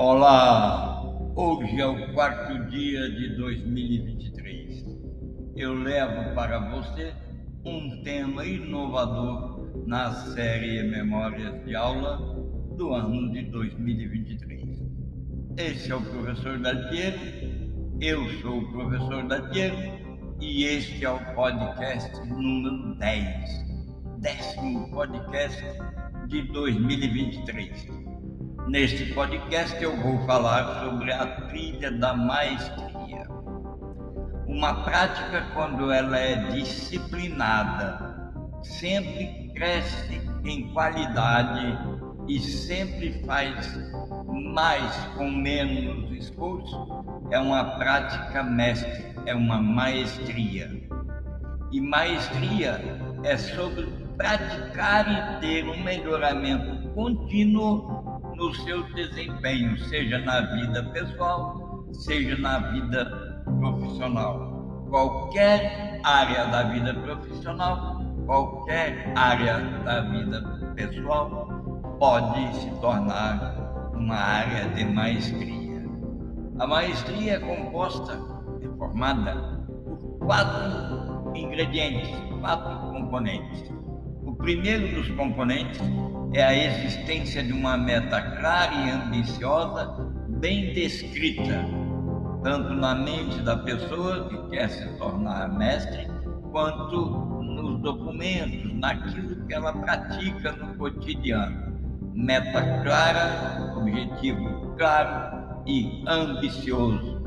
Olá, hoje é o quarto dia de 2023. Eu levo para você um tema inovador na série Memórias de Aula do ano de 2023. Esse é o professor Daltiero, eu sou o professor Daltiero e este é o podcast número 10, décimo podcast de 2023. Neste podcast eu vou falar sobre a trilha da maestria. Uma prática, quando ela é disciplinada, sempre cresce em qualidade e sempre faz mais com menos esforço, é uma prática mestre, é uma maestria. E maestria é sobre praticar e ter um melhoramento contínuo no seu desempenho, seja na vida pessoal, seja na vida profissional. Qualquer área da vida profissional, qualquer área da vida pessoal pode se tornar uma área de maestria. A maestria é composta, é formada por quatro ingredientes, quatro componentes. O primeiro dos componentes é a existência de uma meta clara e ambiciosa, bem descrita, tanto na mente da pessoa que quer se tornar mestre, quanto nos documentos, naquilo que ela pratica no cotidiano. Meta clara, objetivo claro e ambicioso.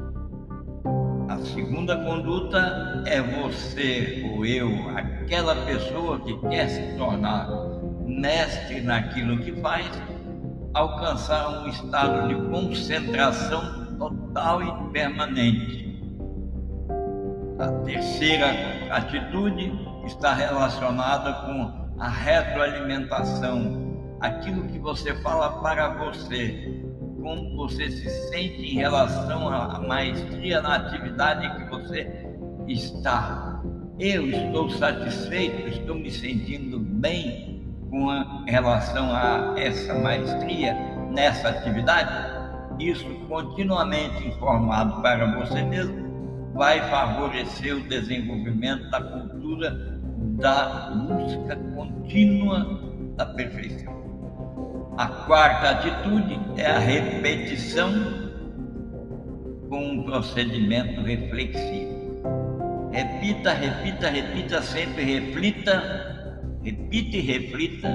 A segunda conduta é você ou eu, aquela pessoa que quer se tornar mestre naquilo que faz, alcançar um estado de concentração total e permanente. A terceira atitude está relacionada com a retroalimentação, aquilo que você fala para você, como você se sente em relação à maestria na atividade que você está. Eu estou satisfeito, estou me sentindo bem com relação a essa maestria nessa atividade, isso continuamente informado para você mesmo vai favorecer o desenvolvimento da cultura da busca contínua da perfeição. A quarta atitude é a repetição com um procedimento reflexivo. Repita, repita, repita, sempre reflita Repita e reflita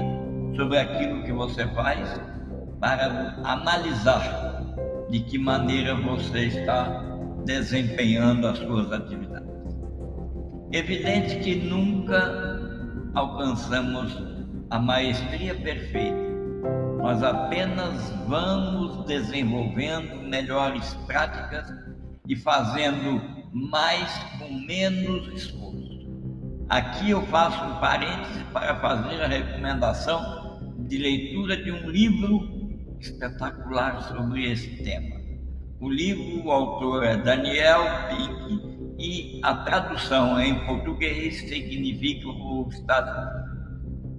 sobre aquilo que você faz para analisar de que maneira você está desempenhando as suas atividades. Evidente que nunca alcançamos a maestria perfeita, nós apenas vamos desenvolvendo melhores práticas e fazendo mais com menos esforço. Aqui eu faço um parêntese para fazer a recomendação de leitura de um livro espetacular sobre esse tema. O livro, o autor é Daniel Pink e a tradução em português significa o estado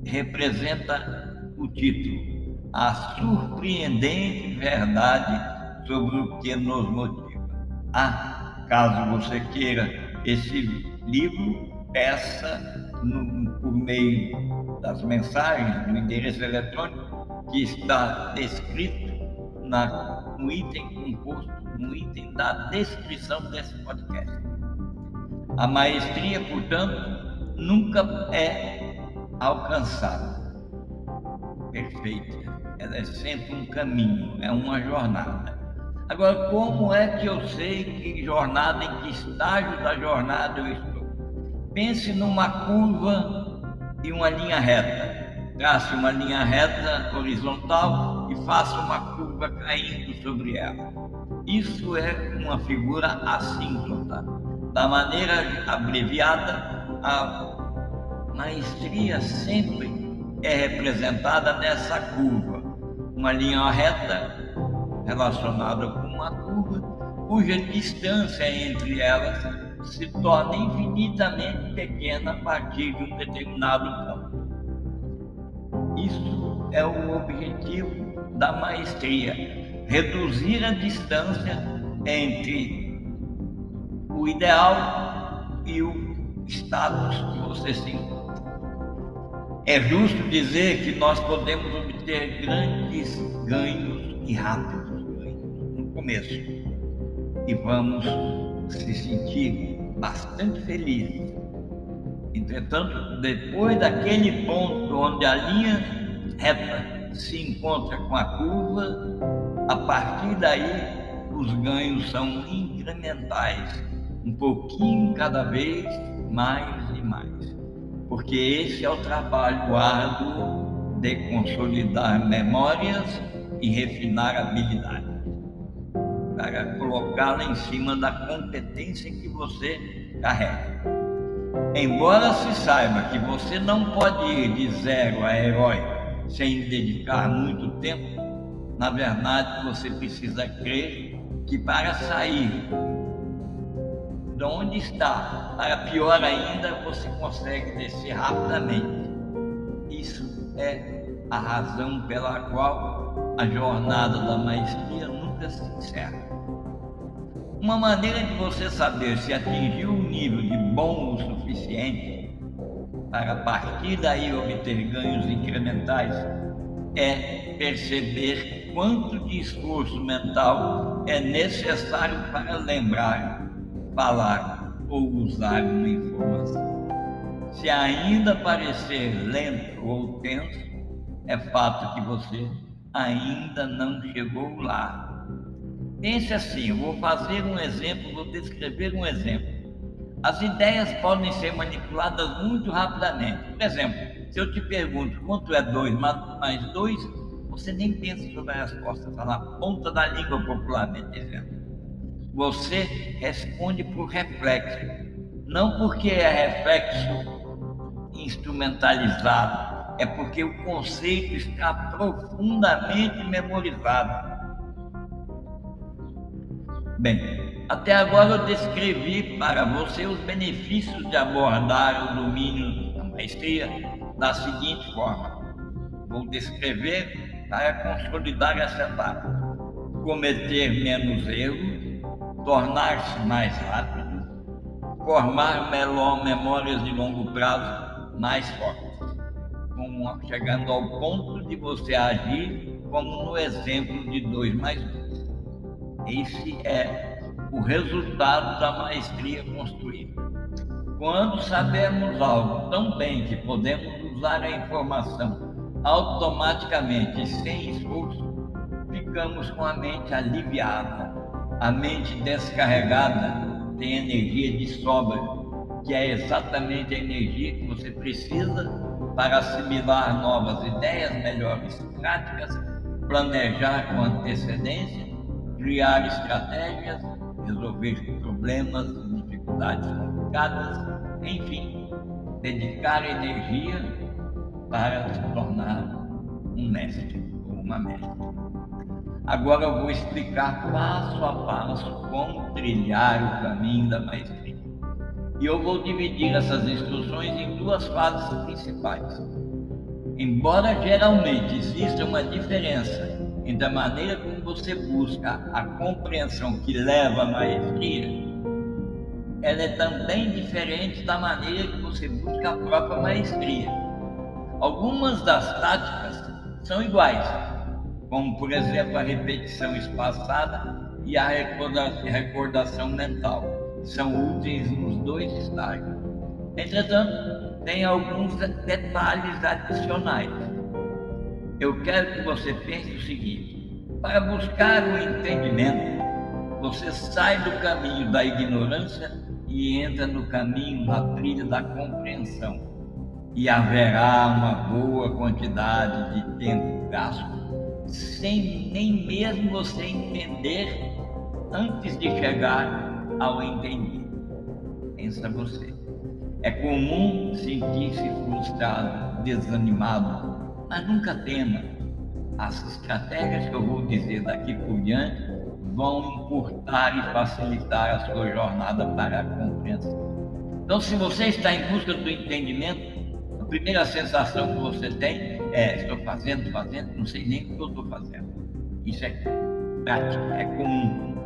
representa o título A surpreendente verdade sobre o que nos motiva. Ah, caso você queira esse livro, peça no, por meio das mensagens no endereço eletrônico que está descrito na, no item composto, no item da descrição desse podcast. A maestria, portanto, nunca é alcançada perfeita. Ela é sempre um caminho, é uma jornada. Agora, como é que eu sei que jornada, em que estágio da jornada eu estou? Pense numa curva e uma linha reta. Trace uma linha reta horizontal e faça uma curva caindo sobre ela. Isso é uma figura assíntota. Da maneira abreviada, a maestria sempre é representada nessa curva. Uma linha reta relacionada com uma curva, cuja distância entre elas se torna infinitamente pequena a partir de um determinado campo. Isso é o objetivo da maestria, reduzir a distância entre o ideal e o status que você se encontra. É justo dizer que nós podemos obter grandes ganhos e rápidos ganhos no começo e vamos se sentir bastante felizes. Entretanto, depois daquele ponto onde a linha reta se encontra com a curva, a partir daí os ganhos são incrementais, um pouquinho cada vez mais e mais porque esse é o trabalho árduo de consolidar memórias e refinar habilidades, para colocá-la em cima da competência que você carrega. Embora se saiba que você não pode ir de zero a herói sem dedicar muito tempo, na verdade você precisa crer que para sair de onde está. Para pior ainda, você consegue descer rapidamente. Isso é a razão pela qual a jornada da maestria nunca se encerra. Uma maneira de você saber se atingiu um nível de bom o suficiente para a partir daí obter ganhos incrementais é perceber quanto de esforço mental é necessário para lembrar falar ou usar uma informação. Se ainda parecer lento ou tenso, é fato que você ainda não chegou lá. Pense assim: eu vou fazer um exemplo, vou descrever um exemplo. As ideias podem ser manipuladas muito rapidamente. Por exemplo, se eu te pergunto quanto é 2 mais 2, você nem pensa sobre a resposta, está na ponta da língua, popularmente dizendo você responde por reflexo, não porque é reflexo instrumentalizado, é porque o conceito está profundamente memorizado. Bem, até agora eu descrevi para você os benefícios de abordar o domínio da maestria da seguinte forma. Vou descrever para consolidar essa etapa. Cometer menos erros, tornar-se mais rápido, formar memórias de longo prazo mais fortes, chegando ao ponto de você agir como no exemplo de 2 mais 2. Esse é o resultado da maestria construída. Quando sabemos algo tão bem que podemos usar a informação automaticamente sem esforço, ficamos com a mente aliviada a mente descarregada tem energia de sobra, que é exatamente a energia que você precisa para assimilar novas ideias, melhores práticas, planejar com antecedência, criar estratégias, resolver problemas e dificuldades complicadas, enfim, dedicar energia para se tornar um mestre ou uma mestre. Agora eu vou explicar passo a passo como trilhar o caminho da maestria. E eu vou dividir essas instruções em duas fases principais. Embora geralmente exista uma diferença entre a maneira como você busca a compreensão que leva à maestria, ela é também diferente da maneira que você busca a própria maestria. Algumas das táticas são iguais, como por exemplo a repetição espaçada e a recordação mental. São úteis nos dois estágios. Entretanto, tem alguns detalhes adicionais. Eu quero que você pense o seguinte: para buscar o entendimento, você sai do caminho da ignorância e entra no caminho da trilha da compreensão. E haverá uma boa quantidade de tempo gasto sem nem mesmo você entender antes de chegar ao entender. Pensa você. É comum sentir-se frustrado, desanimado, mas nunca tema. As estratégias que eu vou dizer daqui por diante vão encurtar e facilitar a sua jornada para a compreensão. Então, se você está em busca do entendimento, primeira sensação que você tem é: estou fazendo, fazendo, não sei nem o que eu estou fazendo. Isso é prática, é comum.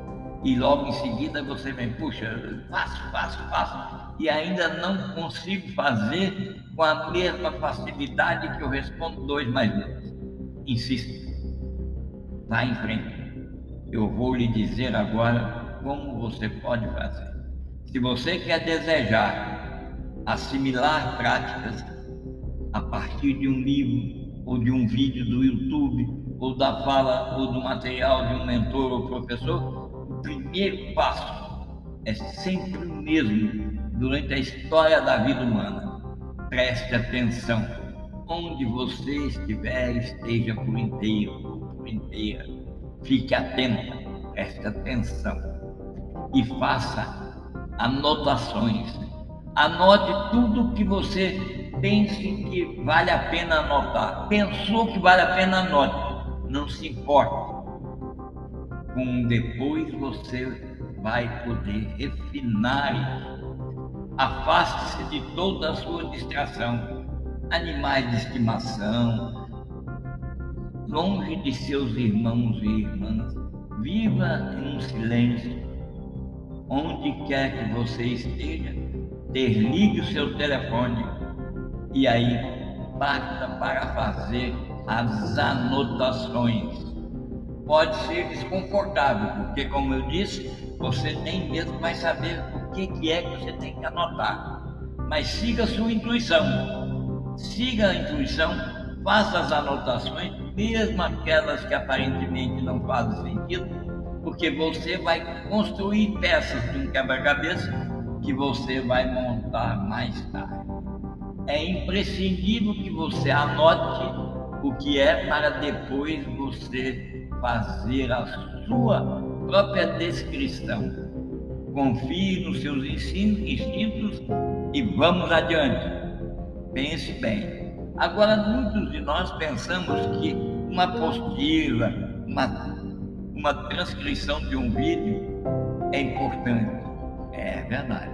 E logo em seguida você vem, puxa, faço, faço, faço, e ainda não consigo fazer com a mesma facilidade que eu respondo dois mais dois. Insista. Vá em frente. Eu vou lhe dizer agora como você pode fazer. Se você quer desejar assimilar práticas a partir de um livro ou de um vídeo do YouTube ou da fala ou do material de um mentor ou professor, o primeiro passo é sempre o mesmo durante a história da vida humana. Preste atenção. Onde você estiver, esteja por inteiro, por inteira. Fique atento, preste atenção e faça anotações. Anote tudo que você pense que vale a pena anotar. Pensou que vale a pena, anote. Não se importe. Com depois você vai poder refinar isso. Afaste-se de toda a sua distração. Animais de estimação, longe de seus irmãos e irmãs. Viva em um silêncio onde quer que você esteja, desligue o seu telefone e aí basta para fazer as anotações. Pode ser desconfortável, porque, como eu disse, você nem mesmo vai saber o que, que é que você tem que anotar. Mas siga a sua intuição. Siga a intuição, faça as anotações, mesmo aquelas que aparentemente não fazem sentido, porque você vai construir peças de um quebra-cabeça que você vai montar mais tarde. É imprescindível que você anote o que é para depois você fazer a sua própria descrição. Confie nos seus instintos e vamos adiante. Pense bem. Agora, muitos de nós pensamos que uma apostila, uma uma transcrição de um vídeo é importante. É verdade.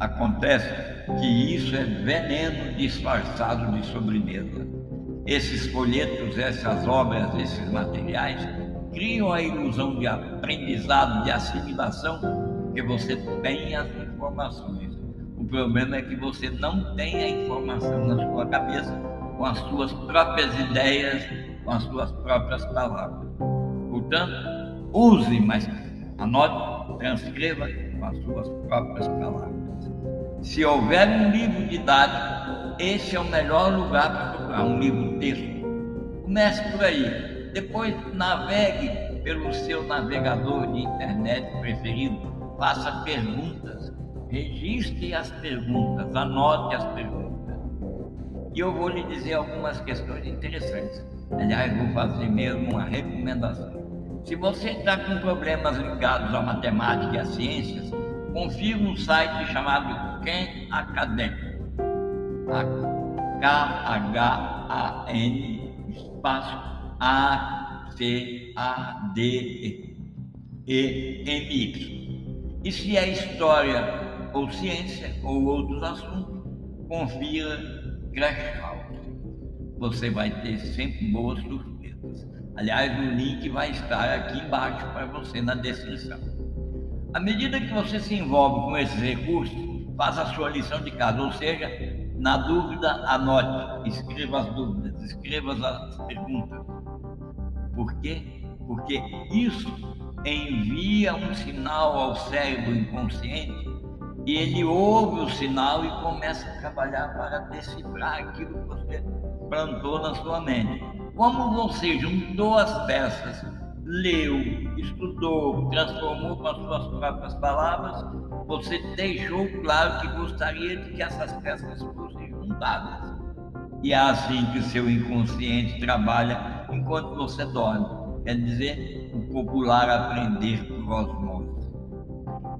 Acontece que isso é veneno disfarçado de sobremesa. Esses folhetos, essas obras, esses materiais criam a ilusão de aprendizado, de assimilação, que você tem as informações. O problema é que você não tem a informação na sua cabeça com as suas próprias ideias, com as suas próprias palavras. Portanto, use, mas anote, transcreva com as suas próprias palavras. Se houver um livro didático, esse é o melhor lugar para procurar um livro texto. Comece por aí. Depois navegue pelo seu navegador de internet preferido. Faça perguntas. Registre as perguntas. Anote as perguntas. E eu vou lhe dizer algumas questões interessantes. Aliás, vou fazer mesmo uma recomendação. Se você está com problemas ligados à matemática e às ciências, confira um site chamado Khan Academy. K-H-A-N espaço A-C-A-D-E-M-Y. E se é história ou ciência ou outros assuntos, confira Crash House. Você vai ter sempre boas surpresas. Aliás, o link vai estar aqui embaixo para você na descrição. À medida que você se envolve com esses recursos, faça a sua lição de casa, ou seja, na dúvida, anote, escreva as dúvidas, escreva as perguntas. Por quê? Porque isso envia um sinal ao cérebro inconsciente e ele ouve o sinal e começa a trabalhar para decifrar aquilo que você plantou na sua mente. Como você juntou as peças, leu, estudou, transformou com as suas próprias palavras, você deixou claro que gostaria de que essas peças fossem juntadas. E é assim que o seu inconsciente trabalha enquanto você dorme. Quer dizer, o popular aprender por osmose.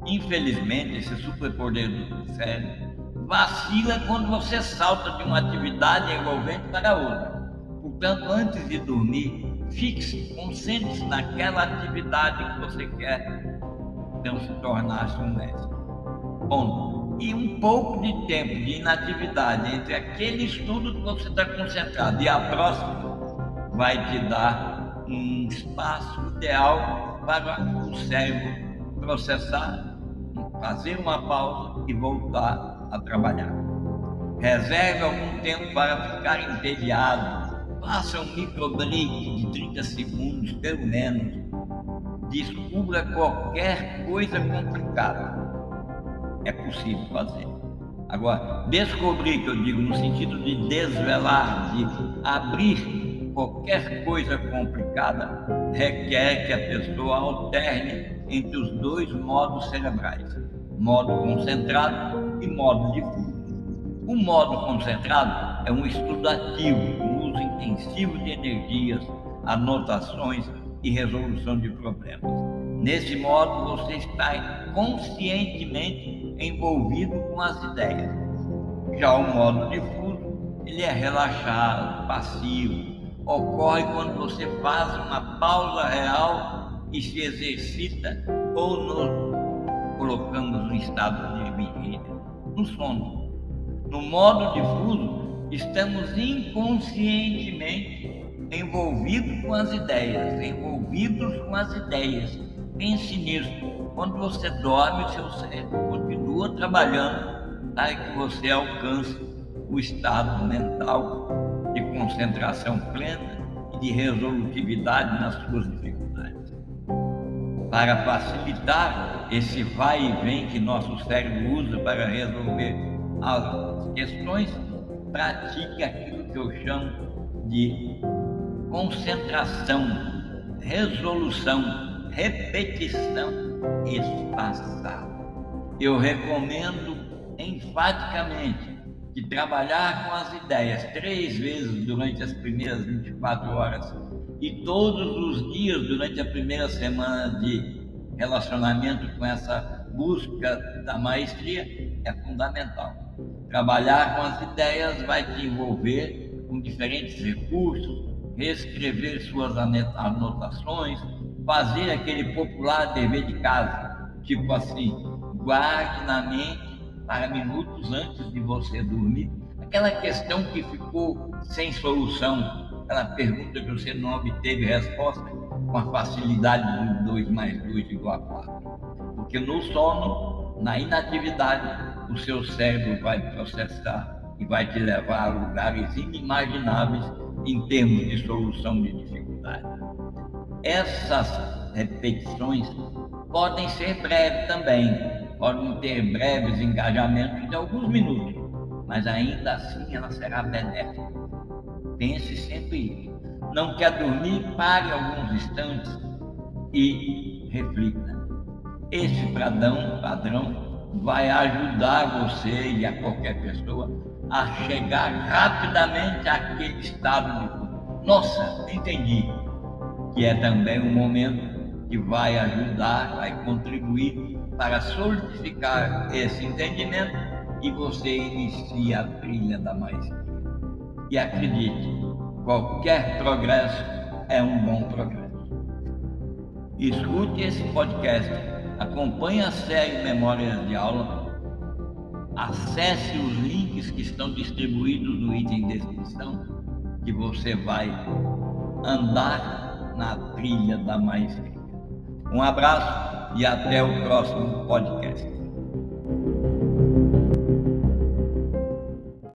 Infelizmente, esse superpoder do cérebro vacila quando você salta de uma atividade envolvente para outra. Portanto, antes de dormir, fixe, concentre-se naquela atividade que você quer então se tornar-se um mestre. Bom, e um pouco de tempo de inatividade entre aquele estudo que você está concentrado e a próxima vai te dar um espaço ideal para o cérebro processar, fazer uma pausa e voltar a trabalhar. Reserve algum tempo para ficar entediado. Faça um micro break de 30 segundos, pelo menos. Descubra qualquer coisa complicada. É possível fazer. Agora, descobrir, que eu digo no sentido de desvelar, de abrir qualquer coisa complicada, requer que a pessoa alterne entre os dois modos cerebrais, modo concentrado e modo difuso. O modo concentrado é um estudo ativo, um uso intensivo de energias, anotações e resolução de problemas. Nesse modo, você está conscientemente envolvido com as ideias. Já o modo difuso, ele é relaxado, passivo. Ocorre quando você faz uma pausa real e se exercita ou no, colocamos no estado de vigília, no sono. No modo difuso, estamos inconscientemente envolvidos com as ideias, envolvidos com as ideias. Pense nisso. Quando você dorme, o seu cérebro continua trabalhando para que você alcance o estado mental de concentração plena e de resolutividade nas suas dificuldades. Para facilitar esse vai e vem que nosso cérebro usa para resolver as questões, pratique aquilo que eu chamo de concentração, resolução, repetição espaçada. Eu recomendo enfaticamente que trabalhar com as ideias três vezes durante as primeiras 24 horas e todos os dias durante a primeira semana de relacionamento com essa busca da maestria é fundamental. Trabalhar com as ideias vai te envolver com diferentes recursos, reescrever suas anotações, fazer aquele popular dever de casa, tipo assim, guarde na mente para minutos antes de você dormir aquela questão que ficou sem solução, aquela pergunta que você não obteve resposta com a facilidade do 2 mais 2 igual a 4. Porque no sono, na inatividade, o seu cérebro vai processar e vai te levar a lugares inimagináveis em termos de solução de dificuldade. Essas repetições podem ser breves também, podem ter breves engajamentos de alguns minutos, mas ainda assim ela será benéfica. Pense sempre Não quer dormir? Pare alguns instantes e reflita. Esse padrão, padrão vai ajudar você e a qualquer pessoa a chegar rapidamente àquele estado de nossa, entendi, que é também um momento que vai ajudar, vai contribuir para solidificar esse entendimento e você inicia a trilha da maestria. E acredite, qualquer progresso é um bom progresso. Escute esse podcast acompanhe a série Memórias de Aula, acesse os links que estão distribuídos no item de descrição, que você vai andar na trilha da maestria. Um abraço e até o próximo podcast.